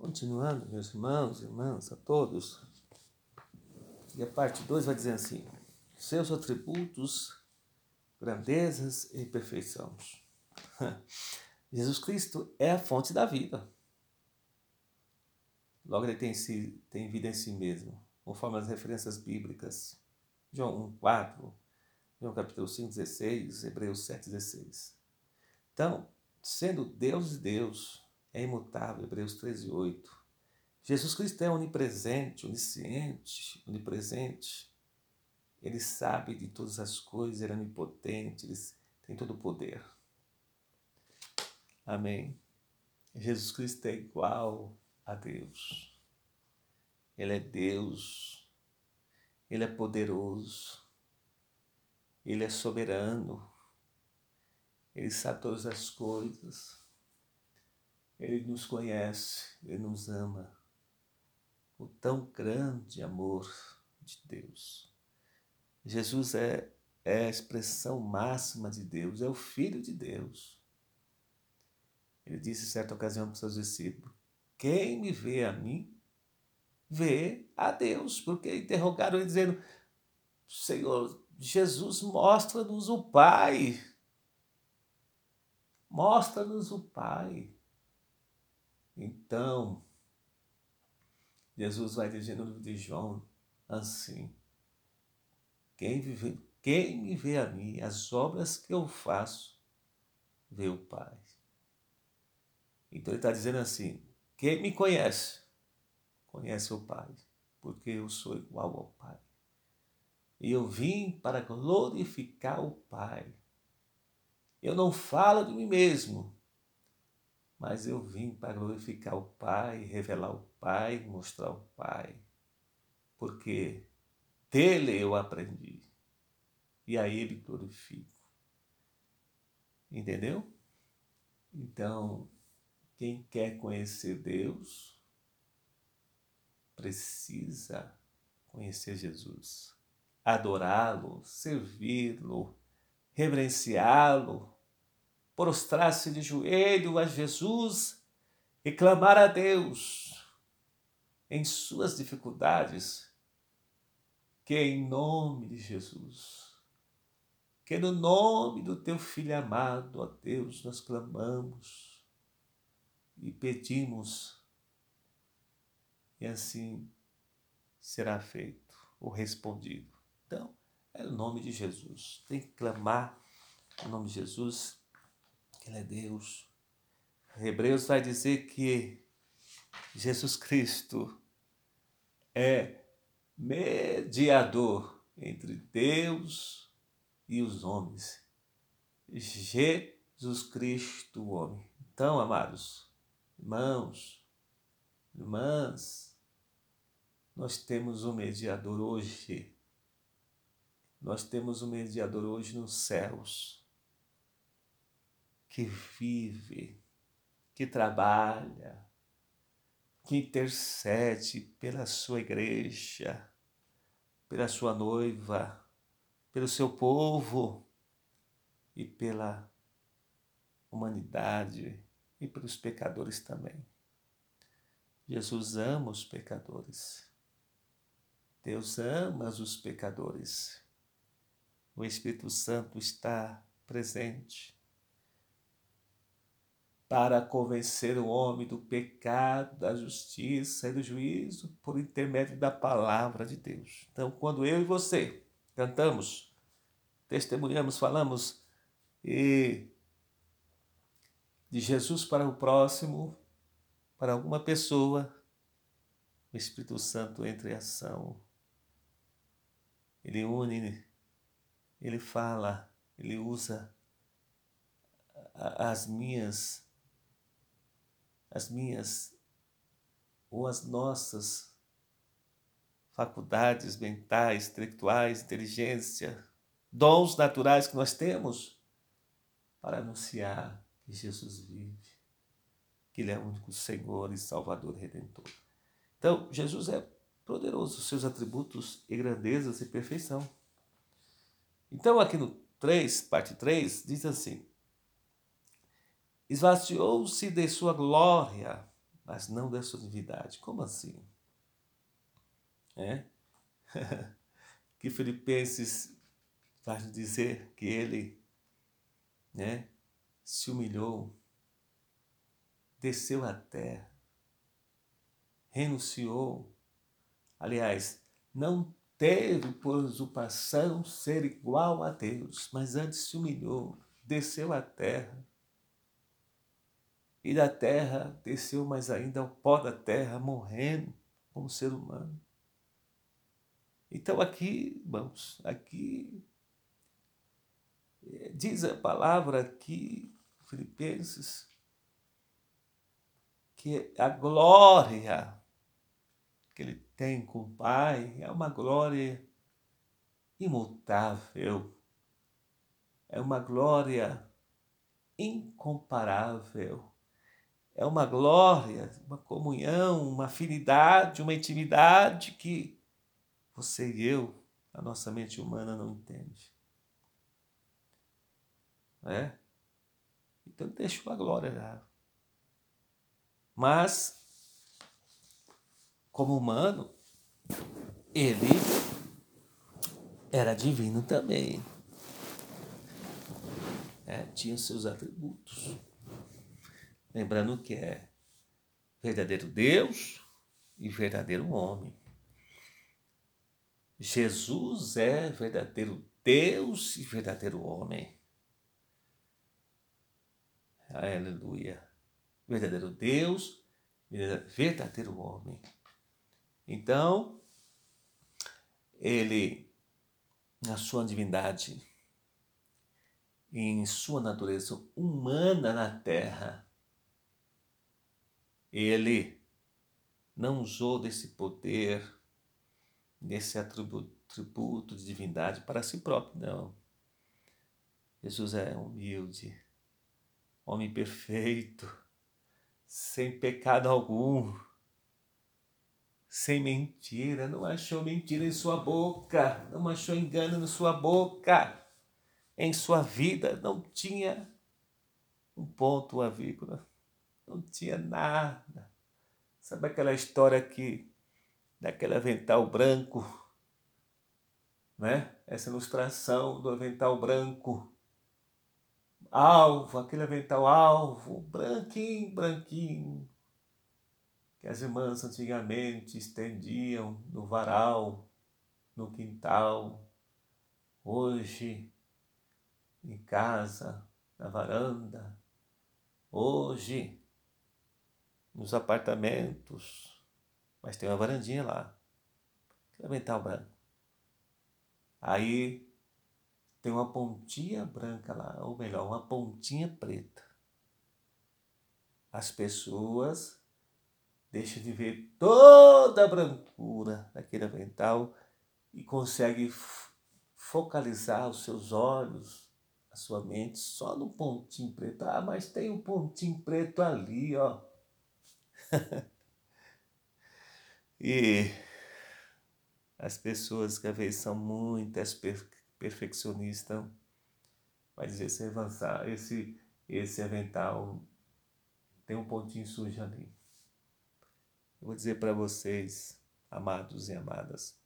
Continuando, meus irmãos, irmãs, a todos. E a parte 2 vai dizer assim: seus atributos, grandezas e perfeição. Jesus Cristo é a fonte da vida. Logo, ele tem, si, tem vida em si mesmo, conforme as referências bíblicas. João 1, 4, João capítulo 5, 16, Hebreus 7, 16. Então, sendo Deus e Deus, é imutável, Hebreus 13, 8. Jesus Cristo é onipresente, onisciente, onipresente. Ele sabe de todas as coisas, ele é onipotente, ele tem todo o poder. Amém. Jesus Cristo é igual a Deus. Ele é Deus. Ele é poderoso. Ele é soberano. Ele sabe todas as coisas. Ele nos conhece, ele nos ama. O tão grande amor de Deus. Jesus é, é a expressão máxima de Deus, é o Filho de Deus. Ele disse em certa ocasião para os seus discípulos: Quem me vê a mim, vê a Deus. Porque interrogaram ele dizendo: Senhor, Jesus, mostra-nos o Pai. Mostra-nos o Pai. Então, Jesus vai dizer no livro de João assim: quem, vive, quem me vê a mim, as obras que eu faço, vê o Pai. Então ele está dizendo assim: quem me conhece, conhece o Pai, porque eu sou igual ao Pai. E eu vim para glorificar o Pai. Eu não falo de mim mesmo, mas eu vim para glorificar o Pai, revelar o Pai, mostrar o Pai, porque dele eu aprendi e a ele glorifico. Entendeu? Então, quem quer conhecer Deus precisa conhecer Jesus, adorá-lo, servi-lo, reverenciá-lo, prostrar-se de joelho a Jesus e clamar a Deus em suas dificuldades, que em nome de Jesus, que no nome do teu Filho amado, ó Deus, nós clamamos e pedimos, e assim será feito ou respondido. Então, é o nome de Jesus. Tem que clamar o nome de Jesus ele é Deus. Hebreus vai dizer que Jesus Cristo é mediador entre Deus e os homens. Jesus Cristo, o homem. Então, amados, irmãos, irmãs, nós temos um mediador hoje. Nós temos um mediador hoje nos céus que vive, que trabalha, que intercede pela sua igreja, pela sua noiva, pelo seu povo e pela humanidade e pelos pecadores também. Jesus ama os pecadores. Deus ama os pecadores. O Espírito Santo está presente para convencer o homem do pecado, da justiça e do juízo por intermédio da palavra de Deus. Então, quando eu e você cantamos, testemunhamos, falamos e de Jesus para o próximo, para alguma pessoa, o Espírito Santo entra em ação. Ele une, ele fala, ele usa as minhas as minhas ou as nossas faculdades mentais, intelectuais, inteligência, dons naturais que nós temos para anunciar que Jesus vive, que Ele é o único Senhor e Salvador Redentor. Então, Jesus é poderoso, seus atributos e grandezas e perfeição. Então, aqui no 3, parte 3, diz assim: esvaziou-se de sua glória, mas não da sua divindade. Como assim? É? que Filipenses vai dizer que ele né, se humilhou, desceu à terra, renunciou. Aliás, não teve por usurpação ser igual a Deus, mas antes se humilhou, desceu à terra. E da terra desceu mais ainda ao pó da terra, morrendo como ser humano. Então aqui, irmãos, aqui eh, diz a palavra aqui, Filipenses, que a glória que ele tem com o Pai é uma glória imutável, é uma glória incomparável, é uma glória, uma comunhão, uma afinidade, uma intimidade que você e eu, a nossa mente humana não entende. É? Então deixa a glória lá. Mas, como humano, ele era divino também. É, tinha seus atributos. Lembrando que é verdadeiro Deus e verdadeiro homem. Jesus é verdadeiro Deus e verdadeiro homem. Aleluia verdadeiro Deus, verdadeiro homem. Então, ele, na sua divindade, em sua natureza humana na terra, ele não usou desse poder, desse atributo de divindade para si próprio, não. Jesus é humilde, homem perfeito, sem pecado algum, sem mentira, não achou mentira em sua boca, não achou engano em sua boca, em sua vida não tinha um ponto, uma vírgula, não tinha nada. Sabe aquela história aqui, daquele avental branco, né? Essa ilustração do avental branco alvo, aquele avental alvo, branquinho, branquinho, que as irmãs antigamente estendiam no varal, no quintal, hoje em casa, na varanda, hoje nos apartamentos, mas tem uma varandinha lá, aquele avental branco. Aí tem uma pontinha branca lá, ou melhor, uma pontinha preta. As pessoas deixam de ver toda a brancura daquele avental e conseguem focalizar os seus olhos, a sua mente só no pontinho preto. Ah, mas tem um pontinho preto ali, ó. e as pessoas que às vezes são muitas perfeccionista vai dizer esse avançar, esse, esse avental tem um pontinho sujo ali. Eu vou dizer para vocês, amados e amadas,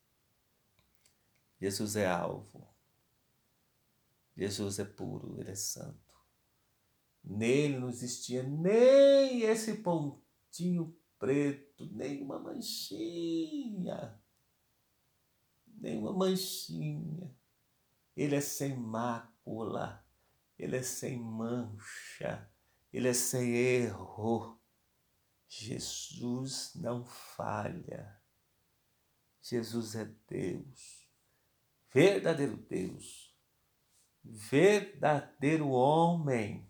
Jesus é alvo. Jesus é puro, ele é santo. Nele não existia nem esse pontinho preto, nem uma manchinha. Nem uma manchinha. Ele é sem mácula, ele é sem mancha, ele é sem erro. Jesus não falha. Jesus é Deus, verdadeiro Deus, verdadeiro homem.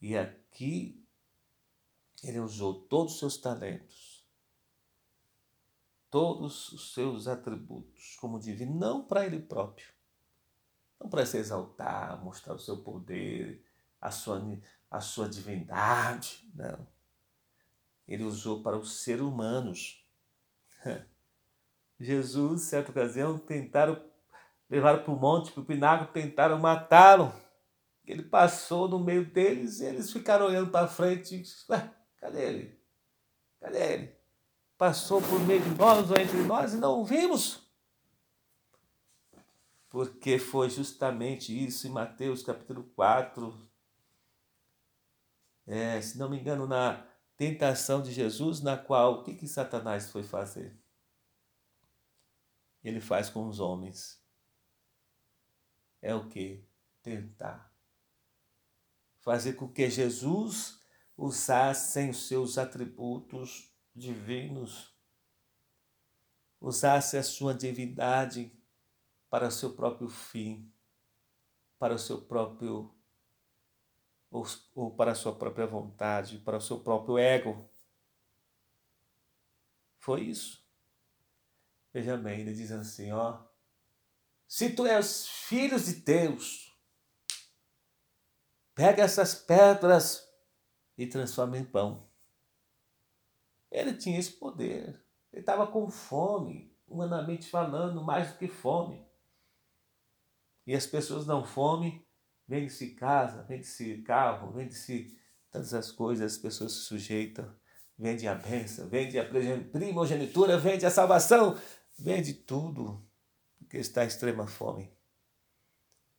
E aqui ele usou todos os seus talentos todos os seus atributos como divino, não para ele próprio, não para se exaltar, mostrar o seu poder, a sua, a sua divindade, não. Ele usou para os seres humanos. Jesus, certa ocasião, tentaram levar para o monte, para o pináculo, tentaram matá-lo. Ele passou no meio deles e eles ficaram olhando para frente. Ué, cadê ele? Cadê ele? Passou por meio de nós ou entre nós e não o vimos. Porque foi justamente isso em Mateus capítulo 4. É, se não me engano, na tentação de Jesus, na qual o que, que Satanás foi fazer? Ele faz com os homens. É o que? Tentar fazer com que Jesus usasse os seus atributos divinos, usasse a sua divindade para o seu próprio fim, para o seu próprio ou, ou para a sua própria vontade, para o seu próprio ego. Foi isso. Veja bem, ele diz assim, ó, se tu és filho de Deus, Pega essas pedras e transforma em pão. Ele tinha esse poder. Ele estava com fome, humanamente falando, mais do que fome. E as pessoas dão fome, vende-se casa, vende-se carro, vende-se todas as coisas, as pessoas se sujeitam, vende a bênção, vende a primogenitura, vende a salvação, vende tudo, porque está em extrema fome.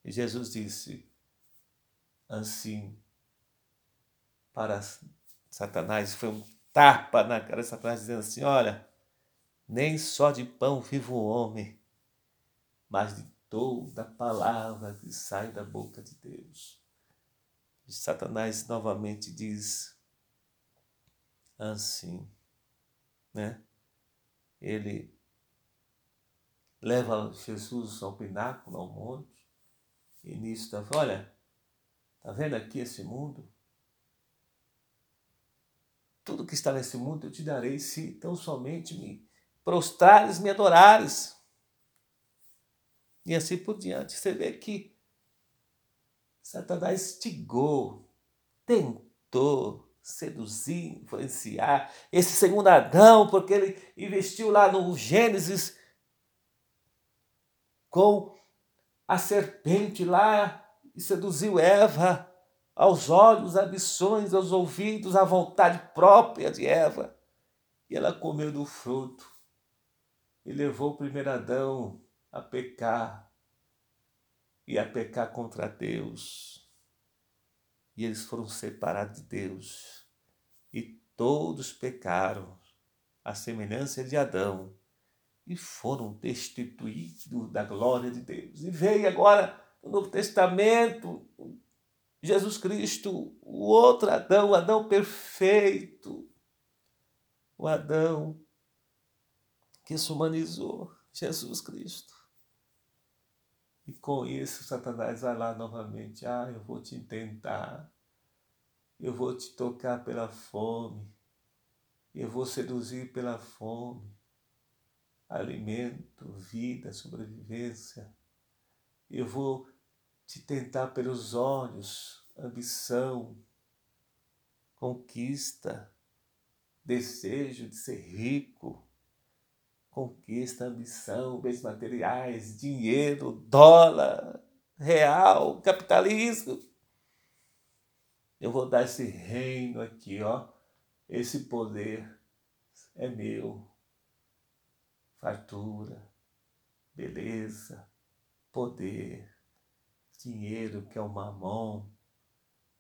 E Jesus disse: assim para Satanás. Foi um tapa na cara de Satanás, dizendo assim: Olha, nem só de pão vive o homem, mas de toda palavra que sai da boca de Deus. E Satanás novamente diz assim, né? Ele leva Jesus ao pináculo, ao monte, e nisso está, olha, Está vendo aqui esse mundo? Tudo que está nesse mundo eu te darei se tão somente me prostrares, me adorares. E assim por diante. Você vê que Satanás estigou, tentou seduzir, influenciar esse segundo Adão, porque ele investiu lá no Gênesis com a serpente lá e seduziu Eva aos olhos, ambições, aos ouvidos, à vontade própria de Eva. E ela comeu do fruto e levou o primeiro Adão a pecar e a pecar contra Deus. E eles foram separados de Deus. E todos pecaram, à semelhança de Adão, e foram destituídos da glória de Deus. E veio agora no Novo Testamento, Jesus Cristo, o outro Adão, o Adão perfeito, o Adão que se humanizou, Jesus Cristo. E com isso, Satanás vai lá novamente. Ah, eu vou te tentar, eu vou te tocar pela fome, eu vou seduzir pela fome. Alimento, vida, sobrevivência. Eu vou te tentar pelos olhos, ambição, conquista, desejo de ser rico, conquista, ambição, bens materiais, dinheiro, dólar, real, capitalismo. Eu vou dar esse reino aqui, ó. Esse poder é meu. Fartura, beleza, poder dinheiro, que é o mamão,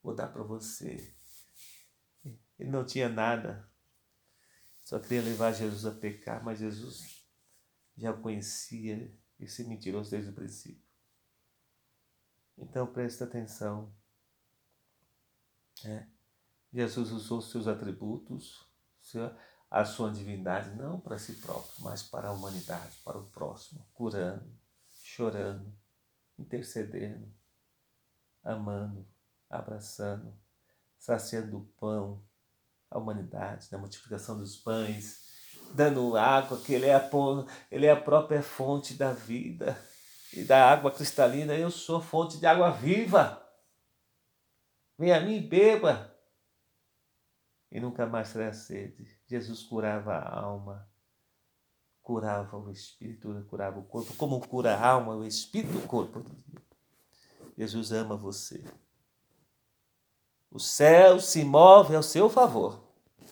vou dar para você. Ele não tinha nada, só queria levar Jesus a pecar, mas Jesus já conhecia esse mentiroso desde o princípio. Então preste atenção. É. Jesus usou seus atributos, a sua divindade, não para si próprio, mas para a humanidade, para o próximo, curando, chorando, intercedendo, amando, abraçando, saciando o pão, a humanidade, na multiplicação dos pães, dando água, que ele é, a, ele é a própria fonte da vida e da água cristalina. Eu sou fonte de água viva. Venha a mim e beba. E nunca mais terá sede. Jesus curava a alma curava o espírito, curava o corpo, como cura a alma, o espírito, o corpo. Jesus ama você. O céu se move ao seu favor.